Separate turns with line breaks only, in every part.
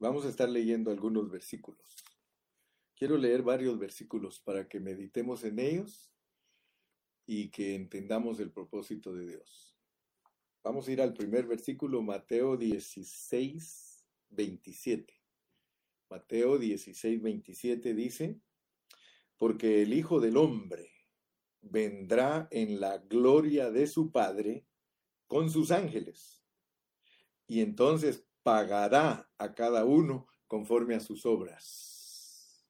Vamos a estar leyendo algunos versículos. Quiero leer varios versículos para que meditemos en ellos y que entendamos el propósito de Dios. Vamos a ir al primer versículo, Mateo 16, 27. Mateo 16, 27 dice, porque el Hijo del Hombre vendrá en la gloria de su Padre con sus ángeles, y entonces pagará a cada uno conforme a sus obras.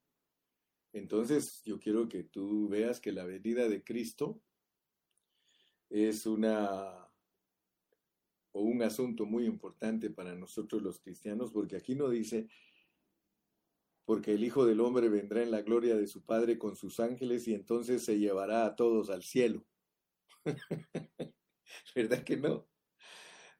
Entonces yo quiero que tú veas que la venida de Cristo es una o un asunto muy importante para nosotros los cristianos, porque aquí no dice, porque el Hijo del Hombre vendrá en la gloria de su Padre con sus ángeles y entonces se llevará a todos al cielo. ¿Verdad que no?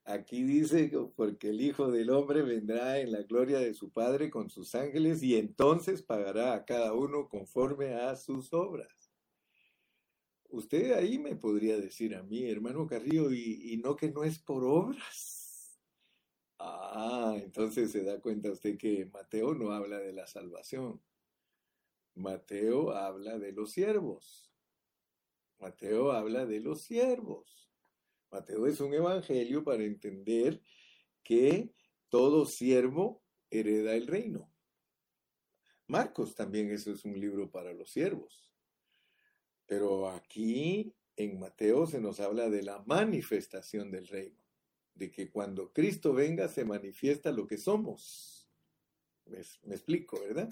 Aquí dice, porque el Hijo del Hombre vendrá en la gloria de su Padre con sus ángeles y entonces pagará a cada uno conforme a sus obras. Usted ahí me podría decir a mí, hermano Carrillo, y, y no que no es por obras. Ah, entonces se da cuenta usted que Mateo no habla de la salvación. Mateo habla de los siervos. Mateo habla de los siervos. Mateo es un evangelio para entender que todo siervo hereda el reino. Marcos también eso es un libro para los siervos. Pero aquí en Mateo se nos habla de la manifestación del reino, de que cuando Cristo venga se manifiesta lo que somos. Me, explico, ¿verdad?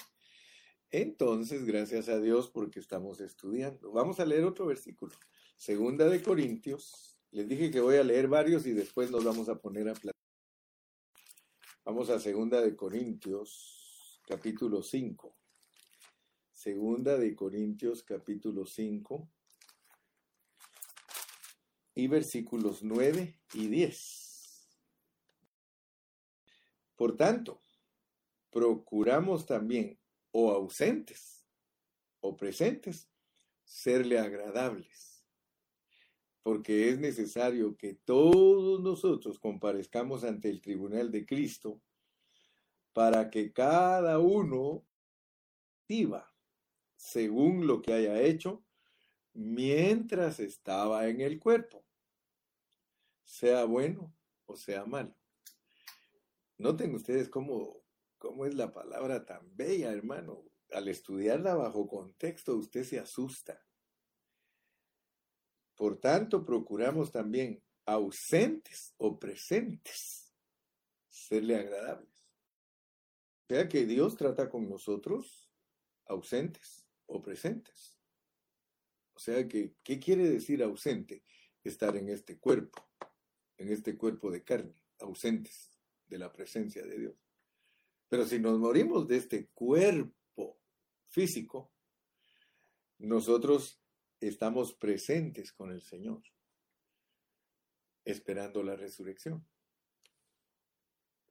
Entonces, gracias a Dios porque estamos estudiando. Vamos a leer otro versículo. Segunda de Corintios. Les dije que voy a leer varios y después nos vamos a poner a platicar. Vamos a Segunda de Corintios, capítulo 5. Segunda de Corintios capítulo 5 y versículos 9 y 10. Por tanto, procuramos también, o ausentes o presentes, serle agradables, porque es necesario que todos nosotros comparezcamos ante el tribunal de Cristo para que cada uno viva según lo que haya hecho mientras estaba en el cuerpo, sea bueno o sea malo. Noten ustedes cómo, cómo es la palabra tan bella, hermano. Al estudiarla bajo contexto, usted se asusta. Por tanto, procuramos también ausentes o presentes serle agradables. O sea que Dios trata con nosotros ausentes o presentes. O sea que, ¿qué quiere decir ausente? Estar en este cuerpo, en este cuerpo de carne, ausentes de la presencia de Dios. Pero si nos morimos de este cuerpo físico, nosotros estamos presentes con el Señor, esperando la resurrección.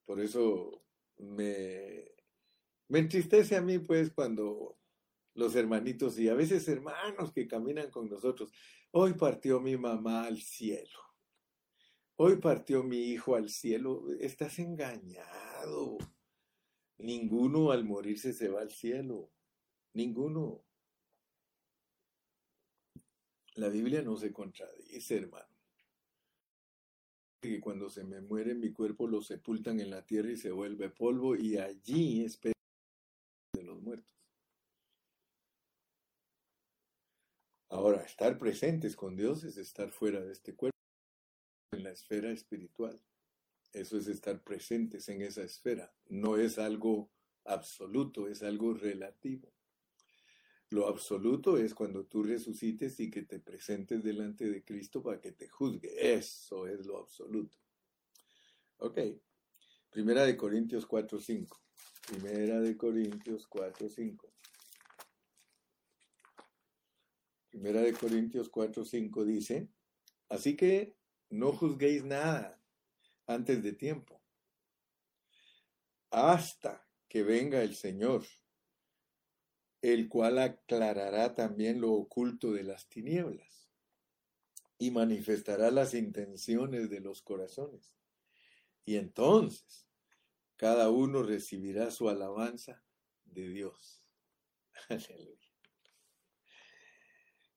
Por eso me, me entristece a mí, pues, cuando los hermanitos y a veces hermanos que caminan con nosotros. Hoy partió mi mamá al cielo. Hoy partió mi hijo al cielo. Estás engañado. Ninguno al morirse se va al cielo. Ninguno. La Biblia no se contradice, hermano. Que cuando se me muere mi cuerpo lo sepultan en la tierra y se vuelve polvo y allí espera de los muertos. Ahora, estar presentes con Dios es estar fuera de este cuerpo, en la esfera espiritual. Eso es estar presentes en esa esfera. No es algo absoluto, es algo relativo. Lo absoluto es cuando tú resucites y que te presentes delante de Cristo para que te juzgue. Eso es lo absoluto. Ok. Primera de Corintios 4.5. Primera de Corintios 4.5. Primera de Corintios 4, 5 dice, así que no juzguéis nada antes de tiempo, hasta que venga el Señor, el cual aclarará también lo oculto de las tinieblas y manifestará las intenciones de los corazones. Y entonces cada uno recibirá su alabanza de Dios. Aleluya.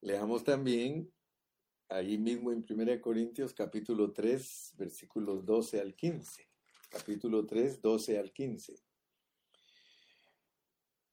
Leamos también ahí mismo en 1 Corintios capítulo 3, versículos 12 al 15. Capítulo 3, 12 al 15.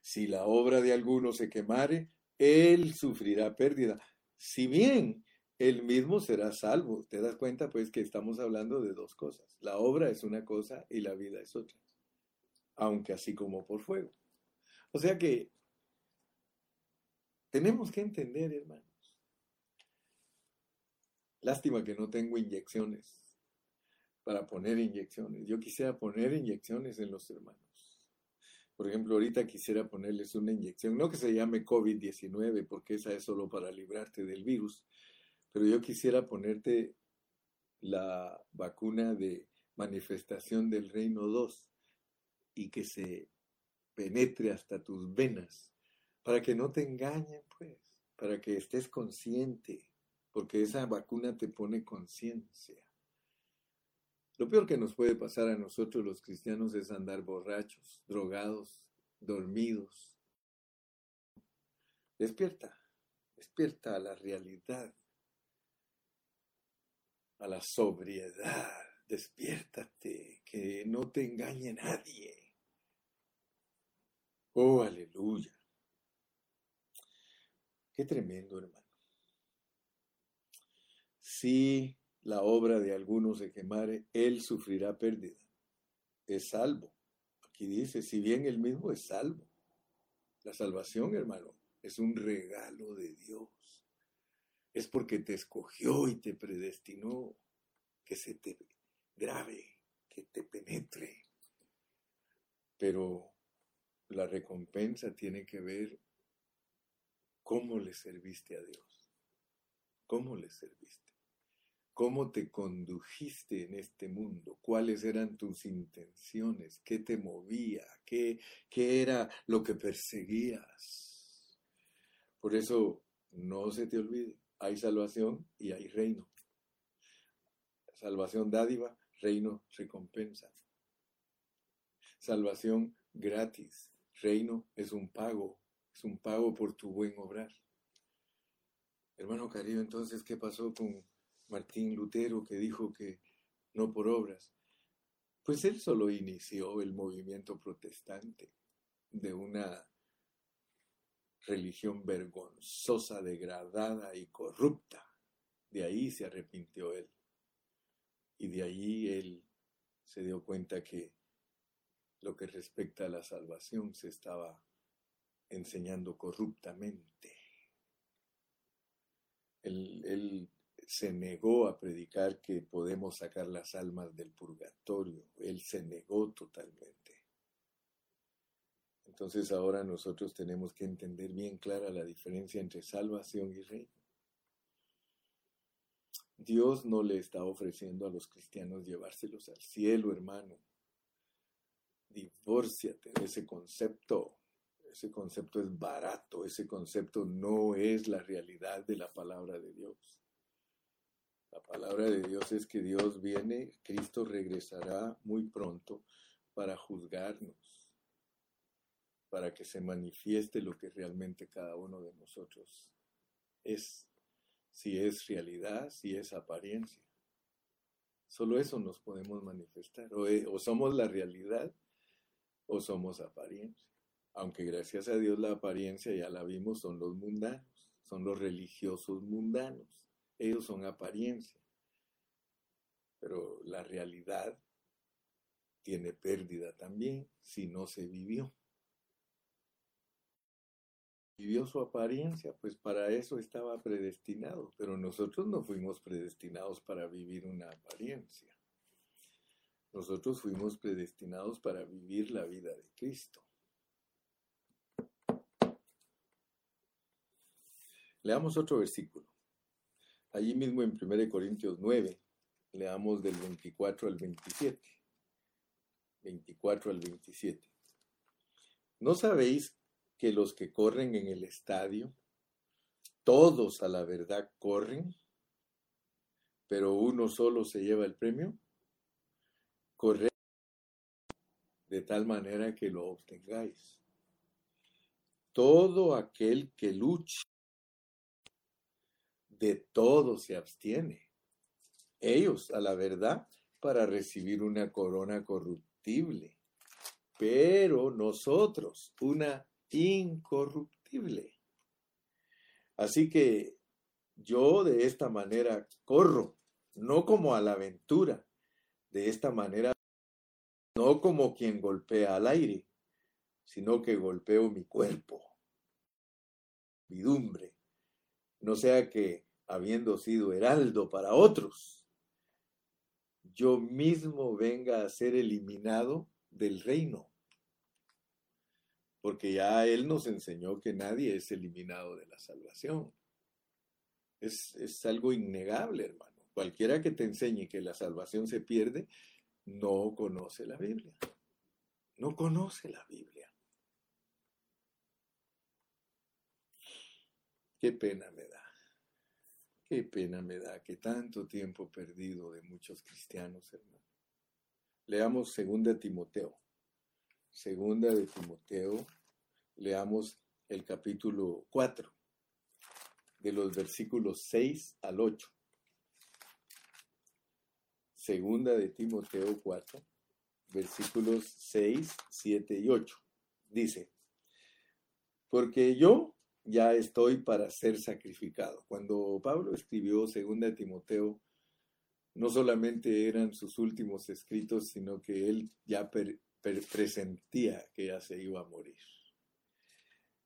Si la obra de alguno se quemare, él sufrirá pérdida. Si bien él mismo será salvo. Te das cuenta pues que estamos hablando de dos cosas. La obra es una cosa y la vida es otra. Aunque así como por fuego. O sea que tenemos que entender, hermanos. Lástima que no tengo inyecciones para poner inyecciones. Yo quisiera poner inyecciones en los hermanos. Por ejemplo, ahorita quisiera ponerles una inyección, no que se llame COVID-19, porque esa es solo para librarte del virus, pero yo quisiera ponerte la vacuna de manifestación del reino 2 y que se penetre hasta tus venas, para que no te engañen, pues, para que estés consciente, porque esa vacuna te pone conciencia. Lo peor que nos puede pasar a nosotros los cristianos es andar borrachos, drogados, dormidos. Despierta, despierta a la realidad, a la sobriedad. Despiértate, que no te engañe nadie. Oh, aleluya. Qué tremendo, hermano. Si la obra de alguno se quemare, él sufrirá pérdida. Es salvo. Aquí dice, si bien él mismo es salvo. La salvación, hermano, es un regalo de Dios. Es porque te escogió y te predestinó que se te grave, que te penetre. Pero la recompensa tiene que ver cómo le serviste a Dios. ¿Cómo le serviste? ¿Cómo te condujiste en este mundo? ¿Cuáles eran tus intenciones? ¿Qué te movía? ¿Qué, qué era lo que perseguías? Por eso, no se te olvide, hay salvación y hay reino. Salvación dádiva, reino recompensa. Salvación gratis, reino es un pago, es un pago por tu buen obrar. Hermano querido, entonces, ¿qué pasó con Martín Lutero que dijo que no por obras? Pues él solo inició el movimiento protestante de una religión vergonzosa, degradada y corrupta. De ahí se arrepintió él. Y de ahí él se dio cuenta que lo que respecta a la salvación se estaba enseñando corruptamente. Él, se negó a predicar que podemos sacar las almas del purgatorio. Él se negó totalmente. Entonces ahora nosotros tenemos que entender bien clara la diferencia entre salvación y reino. Dios no le está ofreciendo a los cristianos llevárselos al cielo, hermano. Divórciate de ese concepto. Ese concepto es barato, ese concepto no es la realidad de la palabra de Dios. La palabra de Dios es que Dios viene, Cristo regresará muy pronto para juzgarnos, para que se manifieste lo que realmente cada uno de nosotros es si es realidad, si es apariencia. Solo eso nos podemos manifestar. O, eh, o, somos la realidad o somos apariencia. Aunque gracias a Dios la apariencia ya la vimos, son los mundanos, son los religiosos mundanos. Ellos son apariencia. Pero la realidad tiene pérdida también si no se vivió vivió su apariencia, pues para eso estaba predestinado, pero nosotros no fuimos predestinados para vivir una apariencia. Nosotros fuimos predestinados para vivir la vida de Cristo. Leamos otro versículo. Allí mismo en 1 Corintios 9, leamos del 24 al 27. 24 al 27. ¿No sabéis que los que corren en el estadio, todos a la verdad corren, pero uno solo se lleva el premio? Corred de tal manera que lo obtengáis. Todo aquel que lucha, de todo se abstiene. Ellos, a la verdad, para recibir una corona corruptible, pero nosotros una incorruptible. Así que yo de esta manera corro, no como a la aventura, de esta manera, no como quien golpea al aire, sino que golpeo mi cuerpo, vidumbre, no sea que, habiendo sido heraldo para otros, yo mismo venga a ser eliminado del reino porque ya Él nos enseñó que nadie es eliminado de la salvación. Es, es, algo innegable, hermano. Cualquiera que te enseñe que la salvación se pierde, no conoce la Biblia. No conoce la Biblia. Qué pena me. Qué pena me da que tanto tiempo perdido de muchos cristianos, hermano. Leamos 2 Timoteo Segunda de Timoteo, leamos el capítulo 4, de los versículos 6 al 8. Segunda de Timoteo 4, versículos 6, 7 y 8. Dice, porque yo ya estoy para ser sacrificado. Cuando Pablo escribió Segunda de Timoteo, no solamente eran sus últimos escritos, sino que él ya presentía que ya se iba a morir.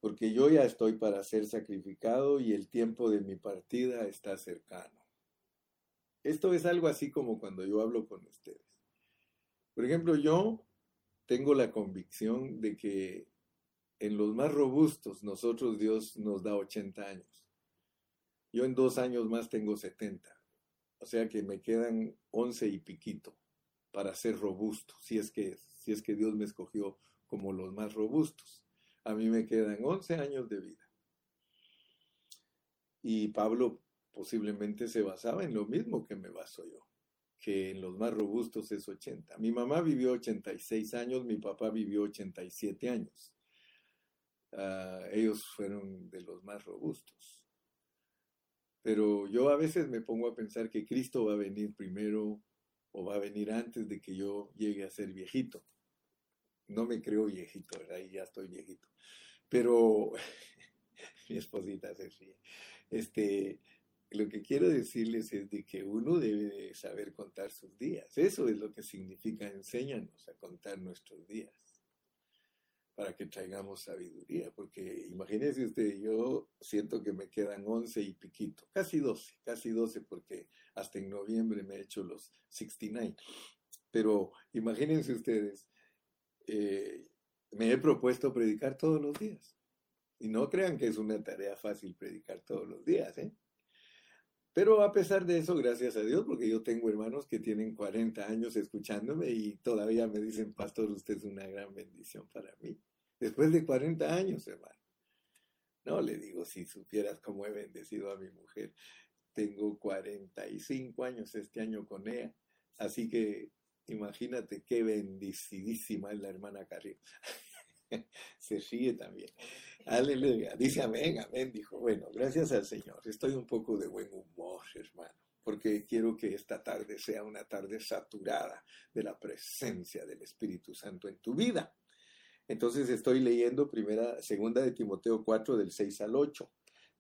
Porque yo ya estoy para ser sacrificado y el tiempo de mi partida está cercano. Esto es algo así como cuando yo hablo con ustedes. Por ejemplo, yo tengo la convicción de que en los más robustos nosotros Dios nos da 80 años. Yo en dos años más tengo 70. O sea que me quedan 11 y piquito para ser robusto, si es que si es que Dios me escogió como los más robustos. A mí me quedan 11 años de vida. Y Pablo posiblemente se basaba en lo mismo que me baso yo, que en los más robustos es 80. Mi mamá vivió 86 años, mi papá vivió 87 años. Ah, ellos fueron de los más robustos. Pero yo a veces me pongo a pensar que Cristo va a venir primero o va a venir antes de que yo llegue a ser viejito no me creo viejito, ¿verdad? Ya estoy viejito. Pero mi esposita se ríe. Este, lo que quiero decirles es de que uno debe saber contar sus días. Eso es lo que significa enséñanos a contar nuestros días para que traigamos sabiduría, porque imagínense usted, yo siento que me quedan 11 y piquito, casi 12, casi 12 porque hasta en noviembre me he hecho los 69. Pero imagínense ustedes, eh, me he propuesto predicar todos los días. Y no crean que es una tarea fácil predicar todos los días, ¿eh? Pero a pesar de eso, gracias a Dios, porque yo tengo hermanos que tienen 40 años escuchándome y todavía me dicen, pastor, usted es una gran bendición para mí. Después de 40 años, hermano. No, le digo, si supieras cómo he bendecido a mi mujer. Tengo 45 años este año con ella. Así que Imagínate qué bendicidísima es la hermana Carrillo. Se ríe también. Aleluya. Dice amén, amén. Dijo, bueno, gracias al Señor. Estoy un poco de buen humor, hermano, porque quiero que esta tarde sea una tarde saturada de la presencia del Espíritu Santo en tu vida. Entonces estoy leyendo primera, segunda de Timoteo 4 del 6 al 8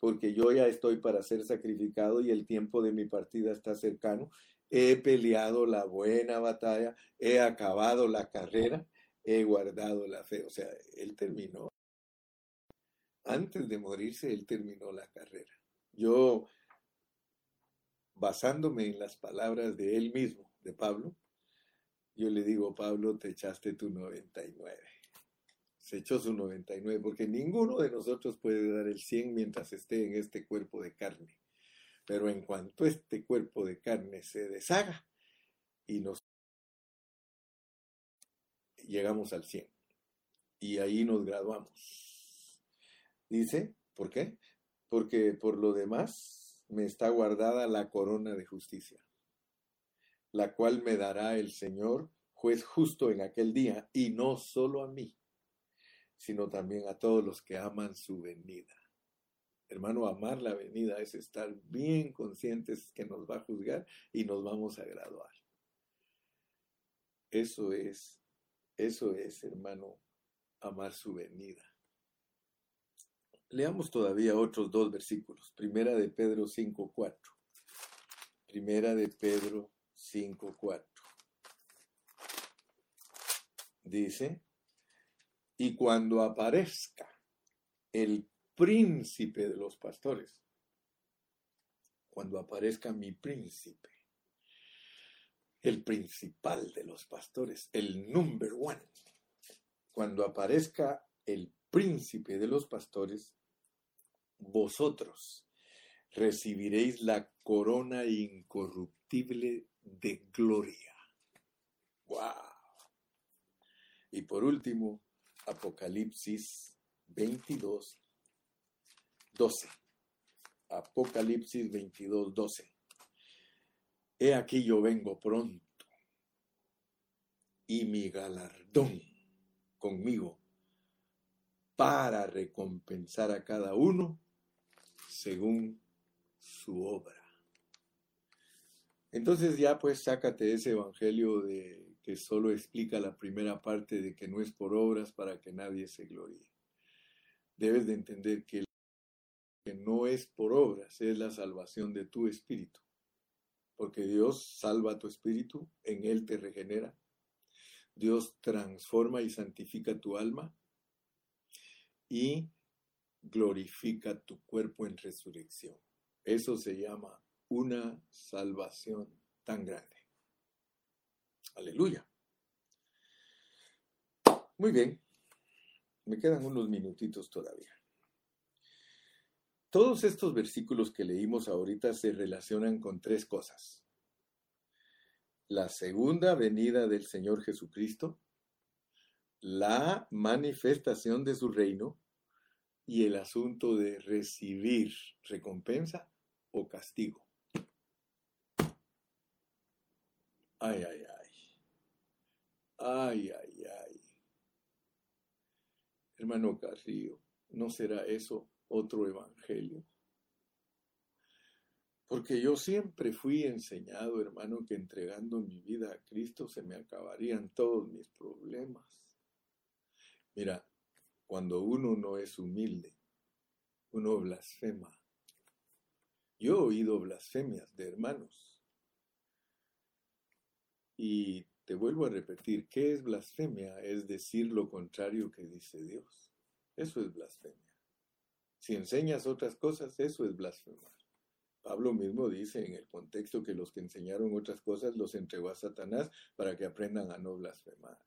porque yo ya estoy para ser sacrificado y el tiempo de mi partida está cercano he peleado la buena batalla, he acabado la carrera, he guardado la fe. O sea, él terminó. Antes de morirse, él terminó la carrera. Yo, basándome en las palabras de él mismo, de Pablo, Yo le digo, Pablo, te echaste tu 99. Se echó su 99, porque ninguno de nosotros puede dar el 100 mientras esté en este cuerpo de carne. Pero en cuanto este cuerpo de carne se deshaga y nos llegamos al 100. Y ahí nos graduamos. Dice, ¿por qué? Porque por lo demás me está guardada la corona de justicia la cual me dará el Señor, juez justo en aquel día, y no solo a mí, sino también a todos los que aman su venida. Hermano, amar la venida es estar bien conscientes que nos va a juzgar y nos vamos a graduar. Eso es, eso es, hermano, amar su venida. Leamos todavía otros dos versículos. Primera de Pedro 5.4. Primera de Pedro 5.4. Dice, y cuando aparezca el príncipe de los pastores, cuando aparezca mi príncipe, el principal de los pastores, el number one, cuando aparezca el príncipe de los pastores, vosotros recibiréis la corona incorruptible de gloria. ¡Wow! Y por último, Apocalipsis 22, 12. Apocalipsis 22, 12. He aquí yo vengo pronto y mi galardón conmigo para recompensar a cada uno según su obra. Entonces ya pues sácate ese evangelio de que solo explica la primera parte de que no es por obras para que nadie se gloríe. Debes de entender que que no es por obras, es la salvación de tu espíritu. Porque Dios salva tu espíritu, en Él te regenera. Dios transforma y santifica tu alma y glorifica tu cuerpo en resurrección. Eso se llama una salvación tan grande. Aleluya. Muy bien. Me quedan unos minutitos todavía. Todos estos versículos que leímos ahorita se relacionan con tres cosas. La segunda venida del Señor Jesucristo, la manifestación de su reino y el asunto de recibir recompensa o castigo. Ay, ay, ay. Ay, ay, ay. Hermano Carrillo, ¿no será eso otro evangelio? Porque yo siempre fui enseñado, hermano, que entregando mi vida a Cristo se me acabarían todos mis problemas. Mira, cuando uno no es humilde, uno blasfema. Yo he oído blasfemias de hermanos. Y te vuelvo a repetir, ¿qué es blasfemia? Es decir lo contrario que dice Dios. Eso es blasfemia. Si enseñas otras cosas, eso es blasfemar. Pablo mismo dice en el contexto que los que enseñaron otras cosas los entregó a Satanás para que aprendan a no blasfemar.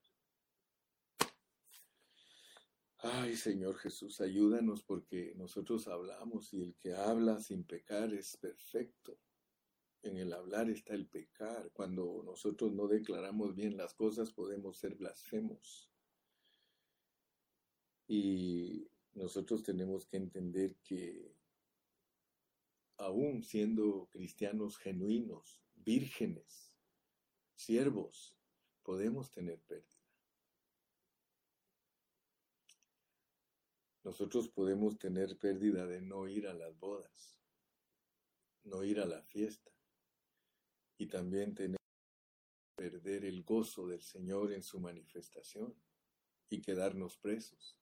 Ay, Señor Jesús, ayúdanos porque nosotros hablamos y el que habla sin pecar es perfecto. En el hablar está el pecar. Cuando nosotros no declaramos bien las cosas podemos ser blasfemos. Y nosotros tenemos que entender que aún siendo cristianos genuinos, vírgenes, siervos, podemos tener pérdida. Nosotros podemos tener pérdida de no ir a las bodas, no ir a la fiesta y también tener perder el gozo del Señor en su manifestación y quedarnos presos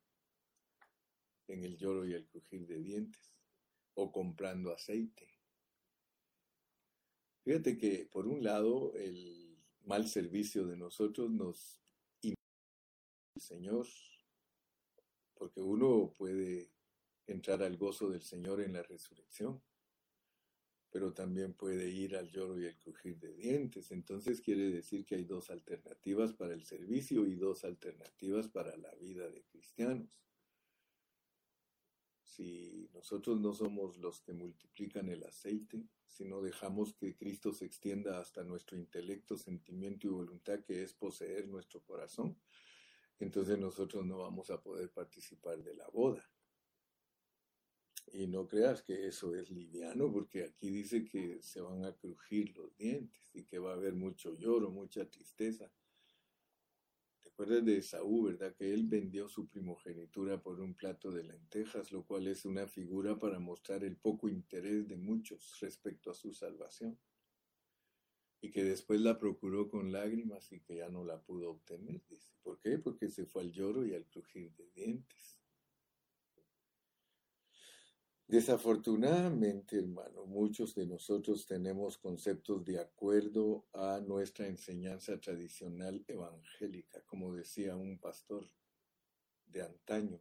en el lloro y el crujir de dientes o comprando aceite. Fíjate que por un lado el mal servicio de nosotros nos el Señor porque uno puede entrar al gozo del Señor en la resurrección. pero también puede ir al lloro y el crujir de dientes. Entonces quiere decir que hay dos alternativas para el servicio y dos alternativas para la vida de cristianos. Si nosotros no somos los que multiplican el aceite, si no dejamos que Cristo se extienda hasta nuestro intelecto, sentimiento y voluntad, que es poseer nuestro corazón, entonces nosotros no vamos a poder participar de la boda. Y no creas que eso es liviano, porque aquí dice que se van a crujir los dientes y que va a haber mucho lloro, mucha tristeza. ¿Te acuerdas de Saúl, verdad? Que él vendió su primogenitura por un plato de lentejas, lo cual es una figura para mostrar el poco interés de muchos respecto a su salvación. Y que después la procuró con lágrimas y que ya no la pudo obtener. ¿Por qué? Porque se fue al lloro y al crujir de dientes. Desafortunadamente, hermano, muchos de nosotros tenemos conceptos de acuerdo a nuestra enseñanza tradicional evangélica, como decía un pastor de antaño,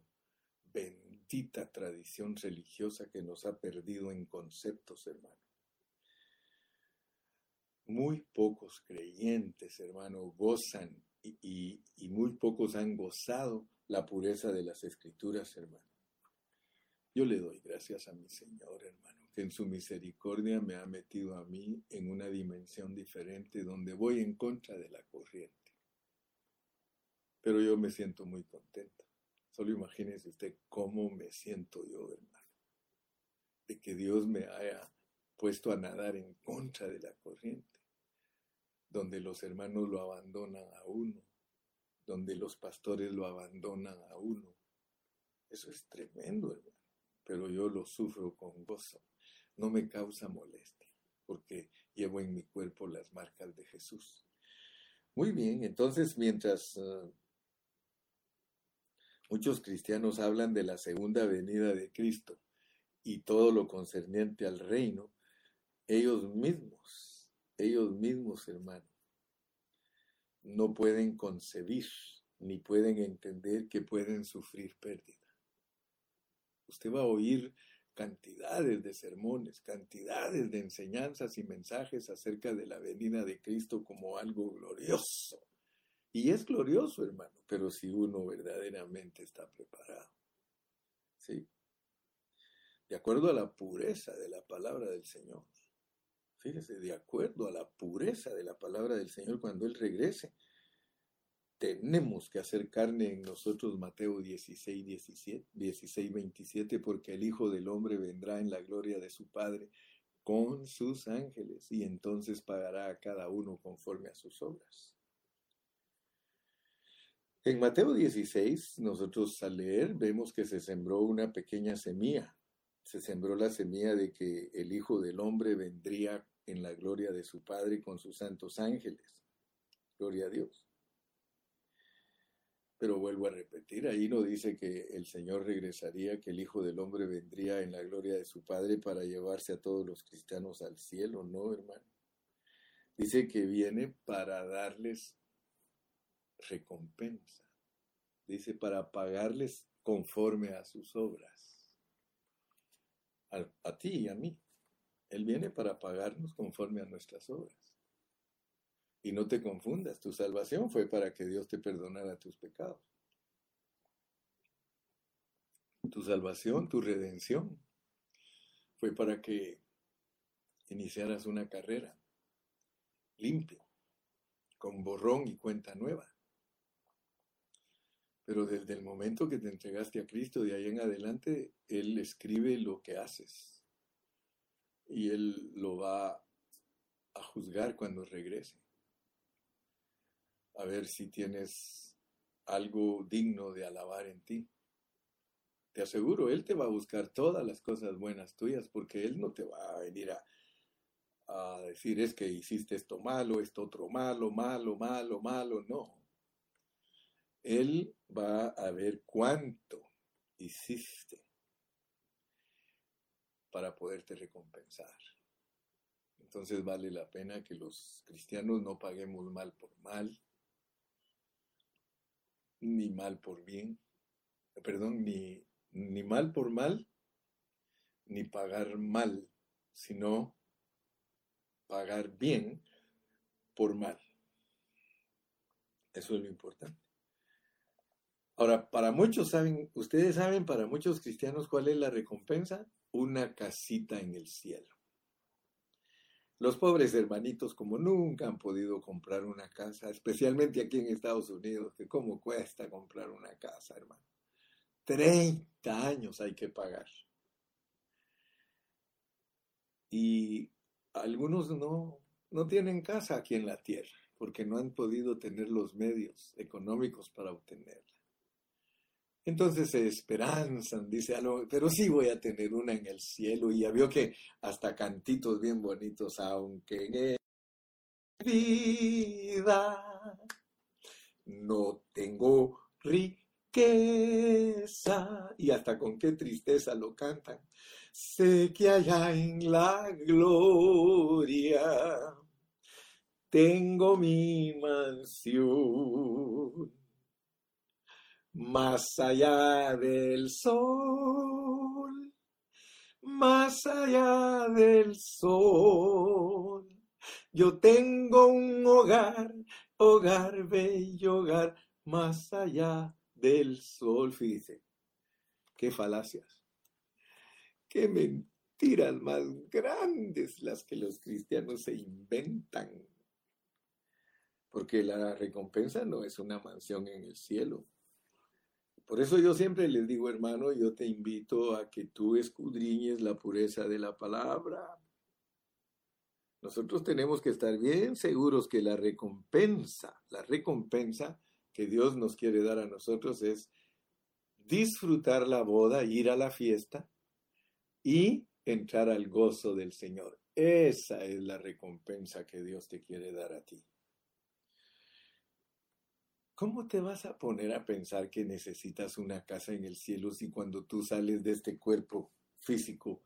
bendita tradición religiosa que nos ha perdido en conceptos, hermano. Muy pocos creyentes, hermano, gozan y, muy pocos han gozado la pureza de las escrituras, hermano. Yo le doy gracias a mi Señor, hermano, que en su misericordia me ha metido a mí en una dimensión diferente donde voy en contra de la corriente. Pero yo me siento muy contento. Solo imagínese usted cómo me siento yo, hermano, de que Dios me haya puesto a nadar en contra de la corriente, donde los hermanos lo abandonan a uno, donde los pastores lo abandonan a uno. Eso es tremendo, hermano pero yo lo sufro con gozo. No me causa molestia, porque llevo en mi cuerpo las marcas de Jesús. Muy bien, entonces mientras uh, muchos cristianos hablan de la segunda venida de Cristo y todo lo concerniente al reino, ellos mismos, ellos mismos, hermano, no pueden concebir ni pueden entender que pueden sufrir pérdida. Usted va a oír cantidades de sermones, cantidades de enseñanzas y mensajes acerca de la venida de Cristo como algo glorioso. Y es glorioso, hermano, pero si uno verdaderamente está preparado. ¿Sí? De acuerdo a la pureza de la palabra del Señor. Fíjese, de acuerdo a la pureza de la palabra del Señor cuando Él regrese tenemos que hacer carne en nosotros, Mateo 16, 17, 16, 27, porque el Hijo del Hombre vendrá en la gloria de su Padre con sus ángeles y entonces pagará a cada uno conforme a sus obras. En Mateo 16, nosotros al leer vemos que se sembró una pequeña semilla. Se sembró la semilla de que el Hijo del Hombre vendría en la gloria de su Padre con sus santos ángeles. Gloria a Dios. Pero vuelvo a repetir, ahí no dice que el Señor regresaría, que el Hijo del Hombre vendría en la gloria de su Padre para llevarse a todos los cristianos al cielo, no, hermano. Dice que viene para darles recompensa. Dice para pagarles conforme a sus obras. A, a ti y a mí. Él viene para pagarnos conforme a nuestras obras. Y no te confundas, tu salvación fue para que Dios te perdonara tus pecados. Tu salvación, tu redención, fue para que iniciaras una carrera limpia, con borrón y cuenta nueva. Pero desde el momento que te entregaste a Cristo, de ahí en adelante, Él escribe lo que haces. Y Él lo va a juzgar cuando regrese a ver si tienes algo digno de alabar en ti. Te aseguro, Él te va a buscar todas las cosas buenas tuyas porque Él no te va a venir a, a decir es que hiciste esto malo, esto otro malo, malo, malo, malo, no. Él va a ver cuánto hiciste para poderte recompensar. Entonces vale la pena que los cristianos no paguemos mal por mal, ni mal por bien, perdón, ni, ni mal por mal, ni pagar mal, sino pagar bien por mal. Eso es lo importante. Ahora, para muchos saben, ustedes saben, para muchos cristianos, ¿cuál es la recompensa? Una casita en el cielo. Los pobres hermanitos, como nunca han podido comprar una casa, especialmente aquí en Estados Unidos, que cómo cuesta comprar una casa, hermano. 30 años hay que pagar. Y algunos no, no tienen casa aquí en la tierra, porque no han podido tener los medios económicos para obtenerla. Entonces se esperanzan, dice, pero sí voy a tener una en el cielo. Y ya vio que hasta cantitos bien bonitos, aunque en vida no tengo riqueza. Y hasta con qué tristeza lo cantan. Sé que allá en la gloria tengo mi mansión más allá del sol, más allá del sol. Yo tengo un hogar, hogar bello, hogar, más allá del sol. Fíjese, qué falacias, qué mentiras más grandes las que los cristianos se inventan. Porque la recompensa no es una mansión en el cielo por eso yo siempre les digo, hermano, yo te invito a que tú escudriñes la pureza de la palabra. Nosotros tenemos que estar bien seguros que la recompensa, la recompensa que Dios nos quiere dar a nosotros es disfrutar la boda, ir a la fiesta y entrar al gozo del Señor. Esa es la recompensa que Dios te quiere dar a ti. ¿Cómo te vas a poner a pensar que necesitas una casa en el cielo si cuando tú sales de este cuerpo físico,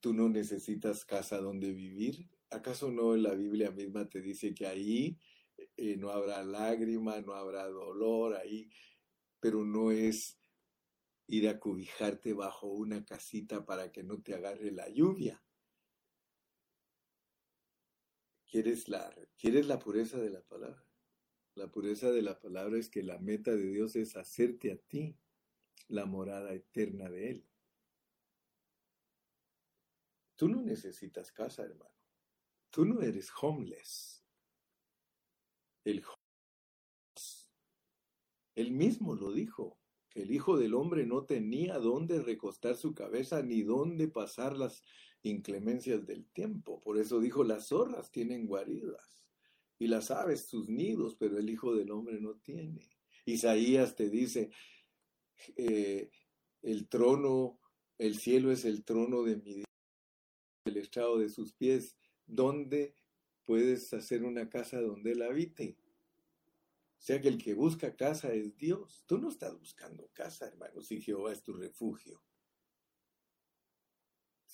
tú no necesitas casa donde vivir? ¿Acaso no la Biblia misma te dice que ahí eh, no habrá lágrima, no habrá dolor ahí, pero no es ir a cobijarte bajo una casita para que no te agarre la lluvia? ¿Quieres la, ¿Quieres la pureza de la palabra? La pureza de la palabra es que la meta de Dios es hacerte a ti la morada eterna de Él. Tú no necesitas casa, hermano. Tú no eres homeless. El él mismo lo dijo, que el Hijo del Hombre no tenía dónde recostar su cabeza ni dónde pasar las inclemencias del tiempo. Por eso dijo, las zorras tienen guaridas y las aves sus nidos, pero el Hijo del Hombre no tiene. Isaías te dice, eh, el trono, el cielo es el trono de mi Dios, el estrado de sus pies. ¿Dónde puedes hacer una casa donde él habite? O sea que el que busca casa es Dios. Tú no estás buscando casa, hermano, si Jehová es tu refugio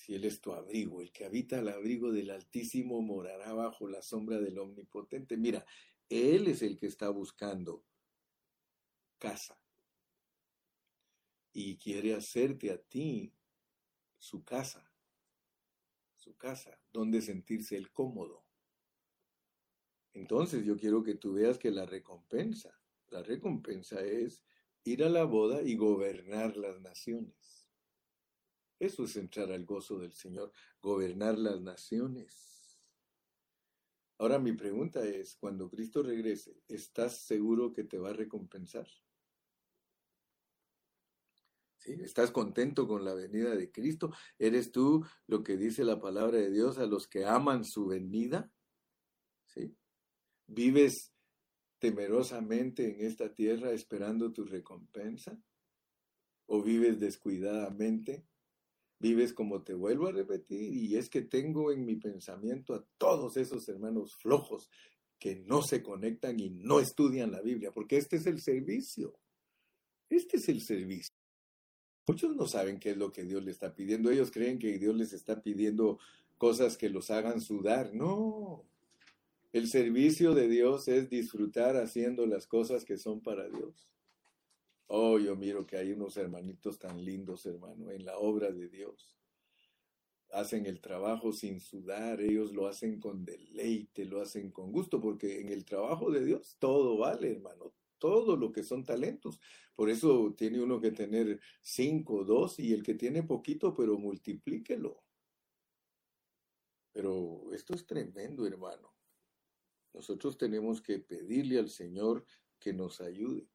si Él es tu abrigo, el que habita al abrigo del Altísimo morará bajo la sombra del Omnipotente. Mira, Él es el que está buscando casa y quiere hacerte a ti su casa, su casa, donde sentirse el cómodo. Entonces yo quiero que tú veas que la recompensa, la recompensa es ir a la boda y gobernar las naciones. Eso es entrar al gozo del Señor, gobernar las naciones. Ahora mi pregunta es, cuando Cristo regrese, ¿estás seguro que te va a recompensar? ¿Estás contento con la venida de Cristo? ¿Eres tú lo que dice la palabra de Dios a los que aman su venida? ¿Sí? ¿Vives temerosamente en esta tierra esperando tu recompensa? ¿O vives descuidadamente vives como te vuelvo a repetir, y es que tengo en mi pensamiento a todos esos hermanos flojos que no se conectan y no estudian la Biblia, porque este es el servicio. Este es el servicio. Muchos no saben qué es lo que Dios le está pidiendo. Ellos creen que Dios les está pidiendo cosas que los hagan sudar. No. El servicio de Dios es disfrutar haciendo las cosas que son para Dios. Oh, yo miro que hay unos hermanitos tan lindos, hermano, en la obra de Dios. hacen el trabajo sin sudar, ellos lo hacen con deleite, lo hacen con gusto, porque en el trabajo de Dios todo vale, hermano, todo lo que son talentos. Por eso tiene uno que tener cinco, dos, y el que tiene poquito, pero multiplíquelo. Pero esto es tremendo, hermano. Nosotros tenemos que pedirle al Señor que nos ayude.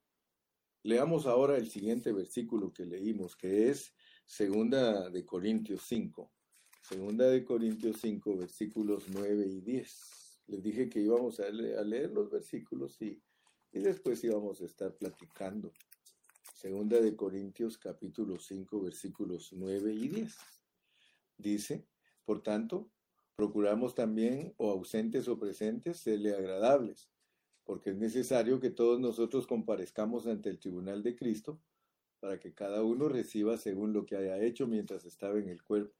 Leamos ahora el siguiente versículo que leímos, que es Segunda de Corintios 5. Segunda de Corintios 5, versículos 9 y 10. Les dije que íbamos a leer, los versículos y, y después íbamos a estar platicando. Segunda de Corintios capítulo 5, versículos 9 y 10. Dice, por tanto, procuramos también, o ausentes o presentes, serle agradables, porque es necesario que todos nosotros comparezcamos ante el tribunal de Cristo, para que cada uno reciba según lo que haya hecho mientras estaba en el cuerpo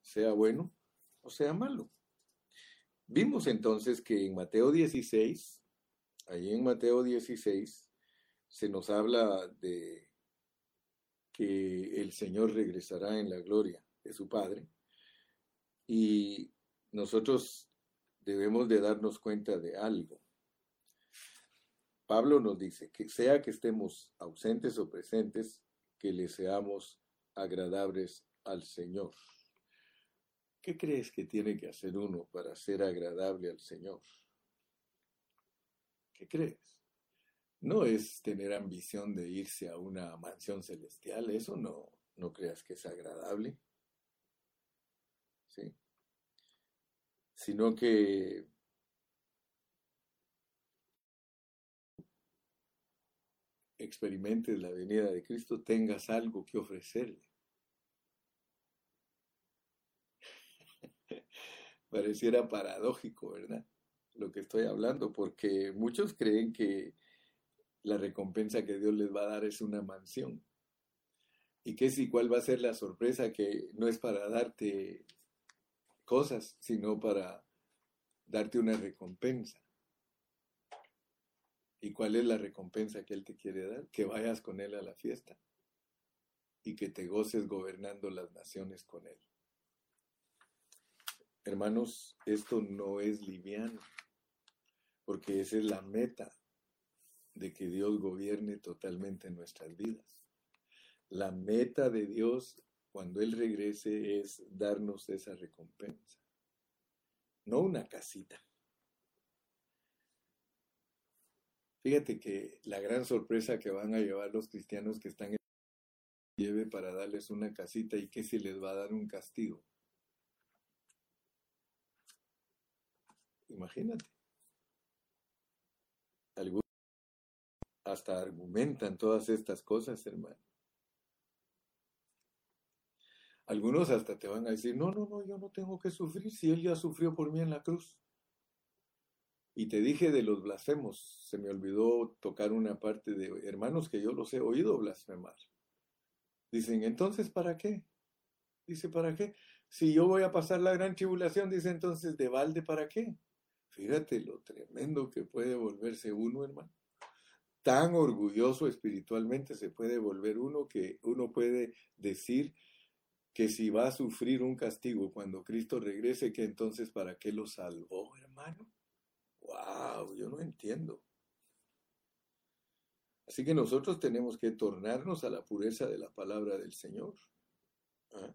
sea bueno o sea malo. Vimos entonces que en Mateo 16, ahí en Mateo 16, se nos habla de que el Señor regresará en la gloria de su Padre y nosotros debemos de darnos cuenta de algo. Pablo nos dice que sea que estemos ausentes o presentes, que le seamos agradables al Señor. ¿Qué crees que tiene que hacer uno para ser agradable al Señor? ¿Qué crees? No es tener ambición de irse a una mansión celestial, eso no, no creas que es agradable. ¿Sí? Sino que experimentes la venida de Cristo, tengas algo que ofrecerle. Pareciera paradójico, ¿verdad? Lo que estoy hablando, porque muchos creen que la recompensa que Dios les va a dar es una mansión. ¿Y qué si cuál va a ser la sorpresa que no es para darte cosas, sino para darte una recompensa? ¿Y cuál es la recompensa que Él te quiere dar? Que vayas con Él a la fiesta y que te goces gobernando las naciones con Él. Hermanos, esto no es liviano, porque esa es la meta de que Dios gobierne totalmente nuestras vidas. La meta de Dios cuando Él regrese es darnos esa recompensa, no una casita. Fíjate que la gran sorpresa que van a llevar los cristianos que están en lleve para darles una casita y que se les va a dar un castigo. Imagínate. Algunos hasta argumentan todas estas cosas, hermano. Algunos hasta te van a decir, no, no, no, yo no tengo que sufrir si Él ya sufrió por mí en la cruz. Y te dije de los blasfemos, se me olvidó tocar una parte de hermanos que yo los he oído blasfemar. Dicen, entonces, ¿para qué? Dice, ¿para qué? Si yo voy a pasar la gran tribulación, dice entonces, ¿de balde para qué? Fíjate lo tremendo que puede volverse uno, hermano. Tan orgulloso espiritualmente se puede volver uno que uno puede decir que si va a sufrir un castigo cuando Cristo regrese, que entonces para qué lo salvó, hermano. Wow, yo no entiendo. Así que nosotros tenemos que tornarnos a la pureza de la palabra del Señor. ¿Ah?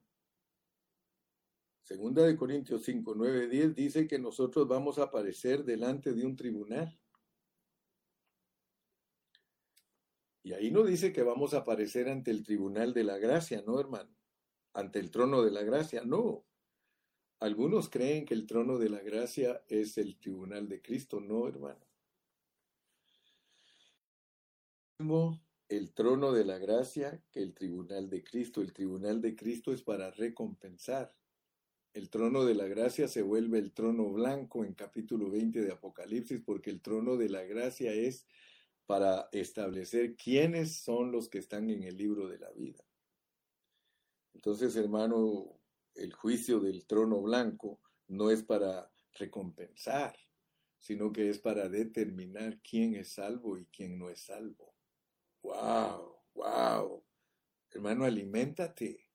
Segunda de Corintios 5, 9, 10 dice que nosotros vamos a aparecer delante de un tribunal. Y ahí no dice que vamos a aparecer ante el tribunal de la gracia, no, hermano. Ante el trono de la gracia, no. Algunos creen que el trono de la gracia es el tribunal de Cristo, no, hermano. El trono de la gracia que el tribunal de Cristo. El tribunal de Cristo es para recompensar el trono de la gracia se vuelve el trono blanco en capítulo 20 de Apocalipsis, porque el trono de la gracia es para establecer quiénes son los que están en el libro de la vida. Entonces, hermano, el juicio del trono blanco no es para recompensar, sino que es para determinar quién es salvo y quién no es salvo. ¡Wow! ¡Wow! Hermano, aliméntate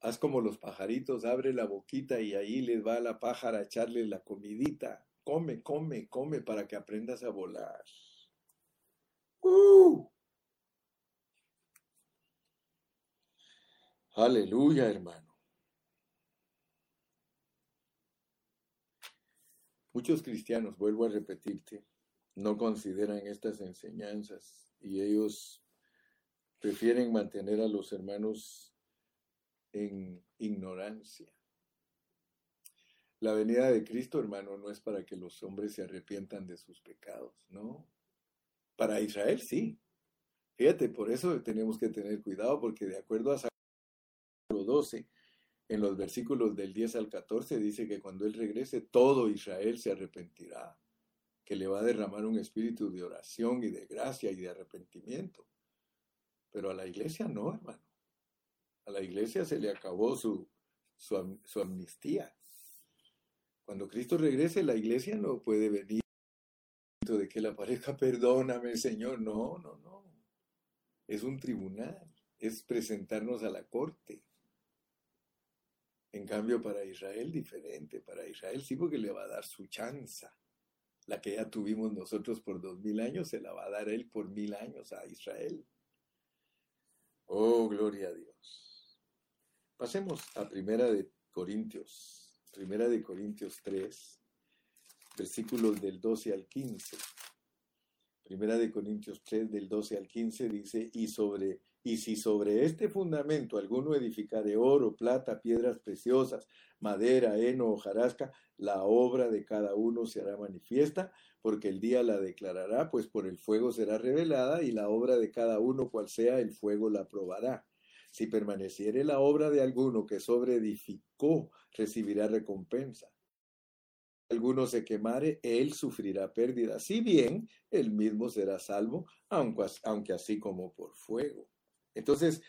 Haz como los pajaritos, abre la boquita y ahí les va la pájara a echarle la comidita. Come, come, come para que aprendas a volar. ¡Uh! Aleluya, hermano. Muchos cristianos, vuelvo a repetirte, no consideran estas enseñanzas y ellos prefieren mantener a los hermanos en ignorancia. La venida de Cristo, hermano, no es para que los hombres se arrepientan de sus pecados, ¿no? Para Israel sí. Fíjate, por eso tenemos que tener cuidado, porque de acuerdo a 12, en los versículos del 10 al 14, dice que cuando Él regrese, todo Israel se arrepentirá, que le va a derramar un espíritu de oración y de gracia y de arrepentimiento. Pero a la iglesia no, hermano. A la iglesia se le acabó su, su, amnistía. Cuando Cristo regrese, la iglesia no puede venir de que la pareja, perdóname, Señor. No, no, no. Es un tribunal. Es presentarnos a la corte. En cambio, para Israel, diferente. Para Israel sí, porque le va a dar su chanza. La que ya tuvimos nosotros por dos mil años, se la va a dar él por mil años a Israel. Oh, gloria a Dios. Pasemos a Primera de Corintios. Primera de Corintios 3, versículos del 12 al 15. Primera de Corintios 3, del 12 al 15 dice, y sobre y si sobre este fundamento alguno edificare oro, plata, piedras preciosas, madera, heno, hojarasca, la obra de cada uno se hará manifiesta, porque el día la declarará, pues por el fuego será revelada, y la obra de cada uno, cual sea, el fuego la probará. Si permaneciere la obra de alguno que sobre edificó, recibirá recompensa. Alguno se quemare, él sufrirá pérdida. Si bien, él mismo será salvo, aunque así como por fuego. Entonces,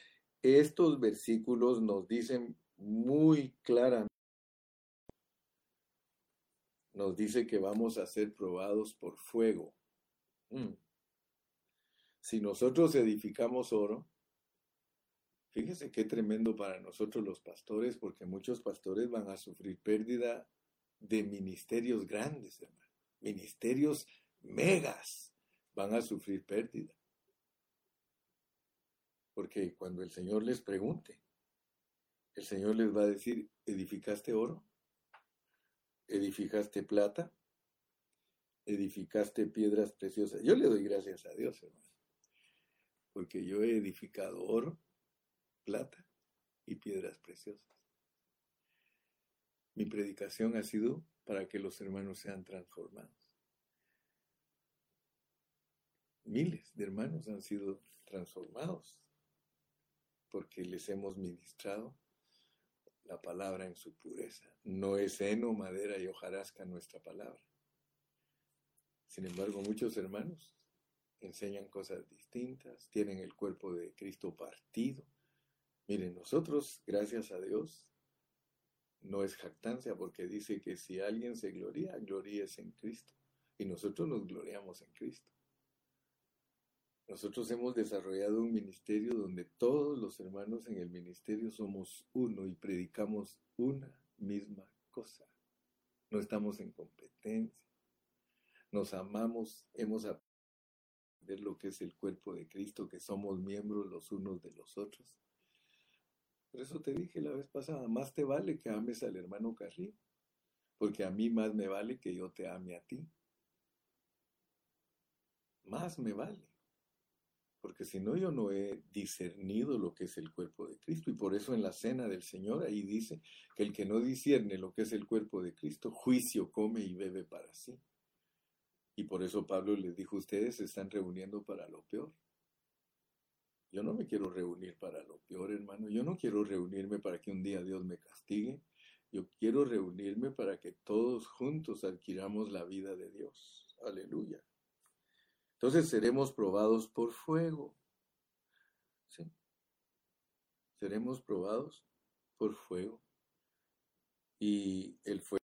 estos versículos nos dicen muy claramente, nos dice que vamos a ser probados por fuego. Mm. Si nosotros edificamos oro, fíjese qué tremendo para nosotros los pastores, porque muchos pastores van a sufrir pérdida de ministerios grandes, hermano. Ministerios megas van a sufrir pérdida. Porque cuando el Señor les pregunte, el Señor les va a decir, ¿edificaste oro? ¿Edificaste plata? ¿Edificaste piedras preciosas? Yo le doy gracias a Dios, hermano. Porque yo he edificado oro, plata y piedras preciosas. Mi predicación ha sido para que los hermanos sean transformados. Miles de hermanos han sido transformados porque les hemos ministrado la palabra en su pureza. No es heno, madera y hojarasca nuestra palabra. Sin embargo, muchos hermanos enseñan cosas distintas, tienen el cuerpo de Cristo partido. Miren, nosotros, gracias a Dios, no es jactancia porque dice que si alguien se gloria, gloríes en Cristo. Y nosotros nos gloriamos en Cristo. Nosotros hemos desarrollado un ministerio donde todos los hermanos en el ministerio somos uno y predicamos una misma cosa. No estamos en competencia. Nos amamos, hemos aprendido lo que es el cuerpo de Cristo, que somos miembros los unos de los otros. Por eso te dije la vez pasada, más te vale que ames al hermano Carrillo, porque a mí más me vale que yo te ame a ti. Más me vale porque si no yo no he discernido lo que es el cuerpo de Cristo. Y por eso en la cena del Señor ahí dice que el que no discierne lo que es el cuerpo de Cristo, juicio come y bebe para sí. Y por eso Pablo les dijo, ustedes se están reuniendo para lo peor. Yo no me quiero reunir para lo peor, hermano. Yo no quiero reunirme para que un día Dios me castigue. Yo quiero reunirme para que todos juntos adquiramos la vida de Dios. Aleluya. Entonces seremos probados por fuego. ¿Sí? Seremos probados por fuego. Y el fuego,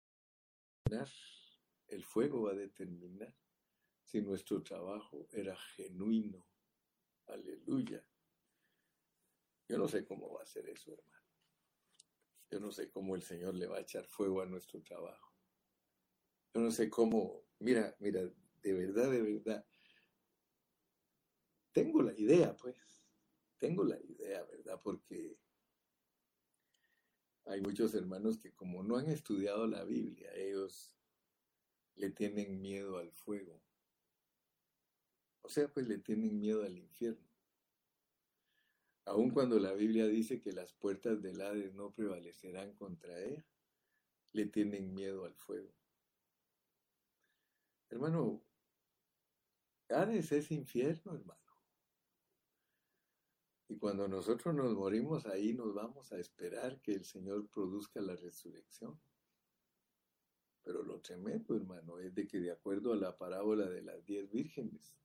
el fuego va a determinar si nuestro trabajo era genuino. Aleluya. Yo no sé cómo va a ser eso, hermano. Yo no sé cómo el Señor le va a echar fuego a nuestro trabajo. Yo no sé cómo, mira, mira, de verdad, de verdad. Tengo la idea, pues. Tengo la idea, ¿verdad? Porque hay muchos hermanos que como no han estudiado la Biblia, ellos le tienen miedo al fuego. O sea, pues le tienen miedo al infierno. Aun cuando la Biblia dice que las puertas del Hades no prevalecerán contra ella, le tienen miedo al fuego. Hermano, Hades es infierno, hermano. Y cuando nosotros nos morimos ahí, nos vamos a esperar que el Señor produzca la resurrección. Pero lo tremendo, hermano, es de que de acuerdo a la parábola de las diez vírgenes,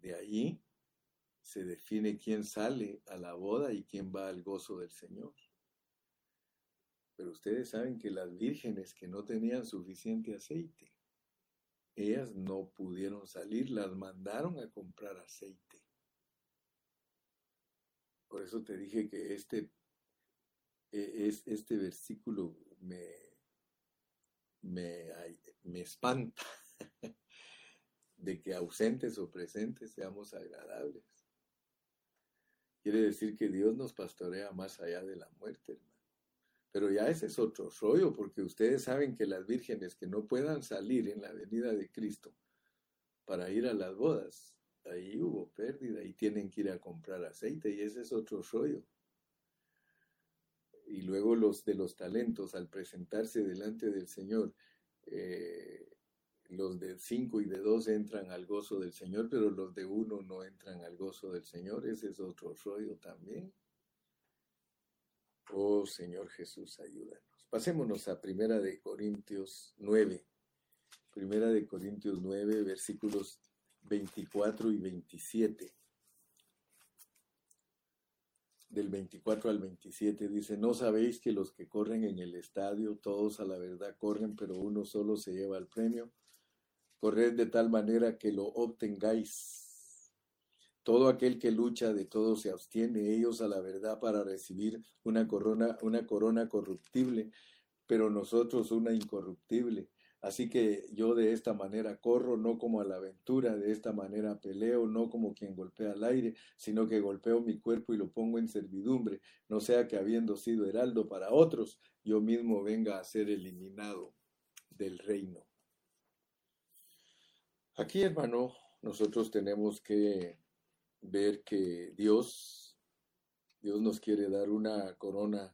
de ahí se define quién sale a la boda y quién va al gozo del Señor. Pero ustedes saben que las vírgenes que no tenían suficiente aceite, ellas no pudieron salir, las mandaron a comprar aceite. Por eso te dije que este, e, es, este versículo me, me, me espanta de que ausentes o presentes seamos agradables. Quiere decir que Dios nos pastorea más allá de la muerte, hermano. Pero ya ese es otro rollo, porque ustedes saben que las vírgenes que no puedan salir en la venida de Cristo para ir a las bodas, ahí hubo pérdida y tienen que ir a comprar aceite y ese es otro rollo. Y luego los de los talentos, al presentarse delante del Señor, eh, los de cinco y de dos entran al gozo del Señor, pero los de uno no entran al gozo del Señor. Ese es otro rollo también. Oh Señor Jesús, ayúdanos. Pasémonos a Primera de Corintios 9. Primera de Corintios 9, versículos 24 y 27. Del 24 al 27 dice, ¿no sabéis que los que corren en el estadio, todos a la verdad corren, pero uno solo se lleva el premio? Corred de tal manera que lo obtengáis. Todo aquel que lucha de todo se abstiene, ellos a la verdad para recibir una corona, una corona corruptible, pero nosotros una incorruptible. Así que yo de esta manera corro, no como a la aventura, de esta manera peleo, no como quien golpea al aire, sino que golpeo mi cuerpo y lo pongo en servidumbre, no sea que habiendo sido heraldo para otros, yo mismo venga a ser eliminado del reino. Aquí, hermano, nosotros tenemos que ver que Dios, Dios nos quiere dar una corona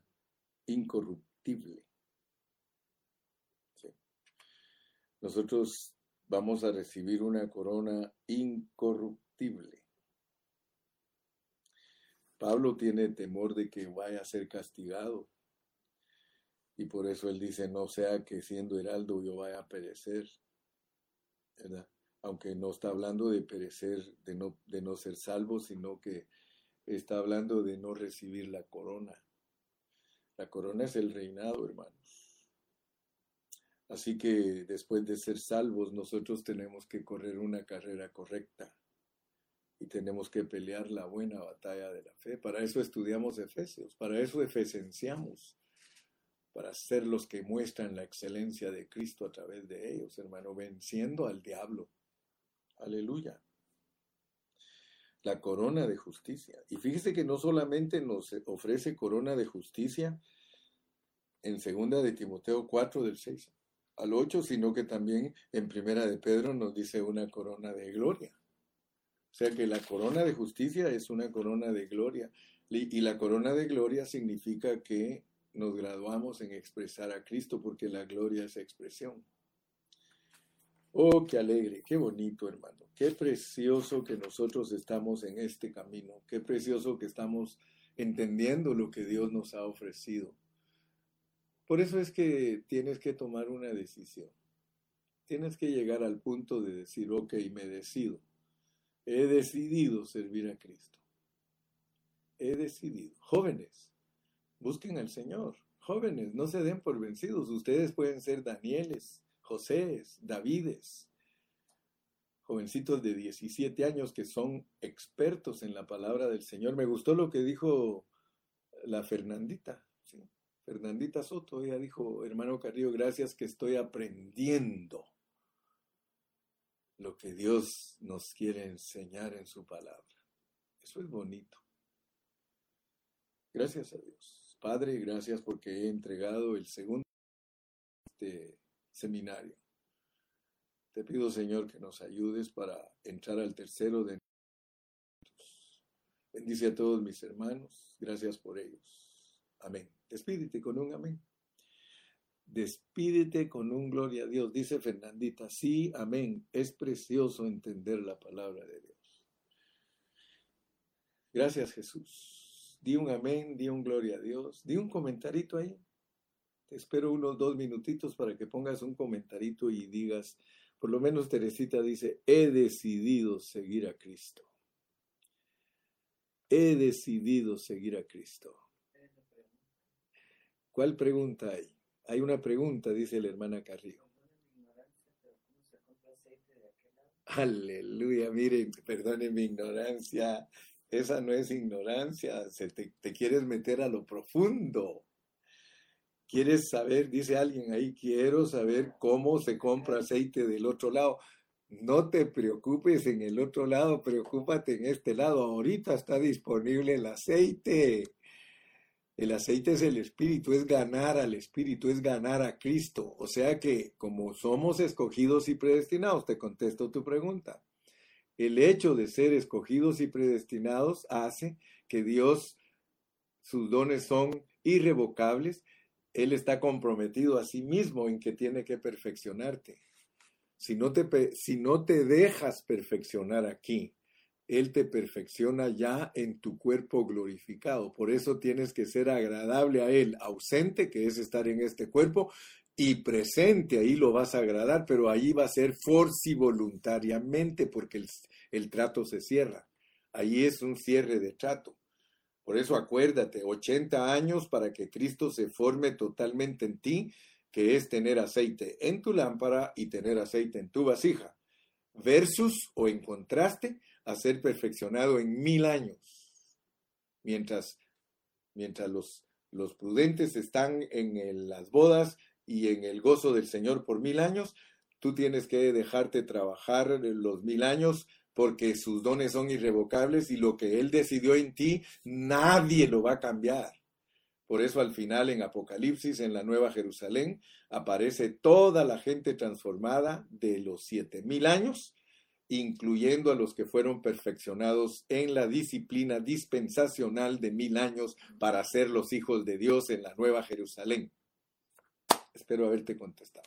incorruptible. Nosotros vamos a recibir una corona incorruptible. Pablo tiene temor de que vaya a ser castigado. Y por eso él dice, no sea que siendo heraldo yo vaya a perecer. Aunque no está hablando de perecer, de no, de no ser salvo, sino que está hablando de no recibir la corona. La corona es el reinado, hermanos. Así que después de ser salvos, nosotros tenemos que correr una carrera correcta y tenemos que pelear la buena batalla de la fe. Para eso estudiamos Efesios, para eso efesenciamos, para ser los que muestran la excelencia de Cristo a través de ellos, hermano, venciendo al diablo. Aleluya. La corona de justicia. Y fíjese que no solamente nos ofrece corona de justicia en segunda de Timoteo 4 del 6 al 8, sino que también en Primera de Pedro nos dice una corona de gloria. O sea que la corona de justicia es una corona de gloria. Y la corona de gloria significa que nos graduamos en expresar a Cristo, porque la gloria es expresión. Oh, qué alegre, qué bonito, hermano. Qué precioso que nosotros estamos en este camino. Qué precioso que estamos entendiendo lo que Dios nos ha ofrecido. Por eso es que tienes que tomar una decisión. Tienes que llegar al punto de decir, ok, me decido. He decidido servir a Cristo. He decidido. Jóvenes, busquen al Señor. Jóvenes, no se den por vencidos. Ustedes pueden ser Danieles, Josés, Davides, jovencitos de 17 años que son expertos en la palabra del Señor. Me gustó lo que dijo la Fernandita. Fernandita Soto, ella dijo, hermano Carrillo, gracias que estoy aprendiendo lo que Dios nos quiere enseñar en su palabra. Eso es bonito. Gracias a Dios. Padre, gracias porque he entregado el segundo este seminario. Te pido, Señor, que nos ayudes para entrar al tercero de Bendice a todos mis hermanos. Gracias por ellos. Amén. Despídete con un amén. Despídete con un gloria a Dios. Dice Fernandita, sí, amén. Es precioso entender la palabra de Dios. Gracias Jesús. Di un amén, di un gloria a Dios. Di un comentarito ahí. Te espero unos dos minutitos para que pongas un comentarito y digas, por lo menos Teresita dice, he decidido seguir a Cristo. He decidido seguir a Cristo. ¿Cuál pregunta hay? Hay una pregunta, dice la hermana Carrillo. Aleluya, miren, perdone mi ignorancia. Esa no es ignorancia, se te, te quieres meter a lo profundo. ¿Quieres saber? Dice alguien ahí, quiero saber cómo se compra aceite del otro lado. No te preocupes en el otro lado, preocúpate en este lado. Ahorita está disponible el aceite. El aceite es el espíritu, es ganar al espíritu, es ganar a Cristo. O sea que como somos escogidos y predestinados, te contesto tu pregunta. El hecho de ser escogidos y predestinados hace que Dios, sus dones son irrevocables. Él está comprometido a sí mismo en que tiene que perfeccionarte. Si no te, si no te dejas perfeccionar aquí, él te perfecciona ya en tu cuerpo glorificado. Por eso tienes que ser agradable a Él, ausente, que es estar en este cuerpo, y presente, ahí lo vas a agradar, pero ahí va a ser forci voluntariamente, porque el, el trato se cierra. Ahí es un cierre de trato. Por eso acuérdate, 80 años para que Cristo se forme totalmente en ti, que es tener aceite en tu lámpara y tener aceite en tu vasija. Versus o en contraste, a ser perfeccionado en mil años. Mientras, mientras los, los prudentes están en las bodas y en el gozo del Señor por mil años, tú tienes que dejarte trabajar los mil años porque sus dones son irrevocables y lo que Él decidió en ti, nadie lo va a cambiar. Por eso al final en Apocalipsis, en la Nueva Jerusalén, aparece toda la gente transformada de los siete mil años incluyendo a los que fueron perfeccionados en la disciplina dispensacional de mil años para ser los hijos de Dios en la Nueva Jerusalén. Espero haberte contestado.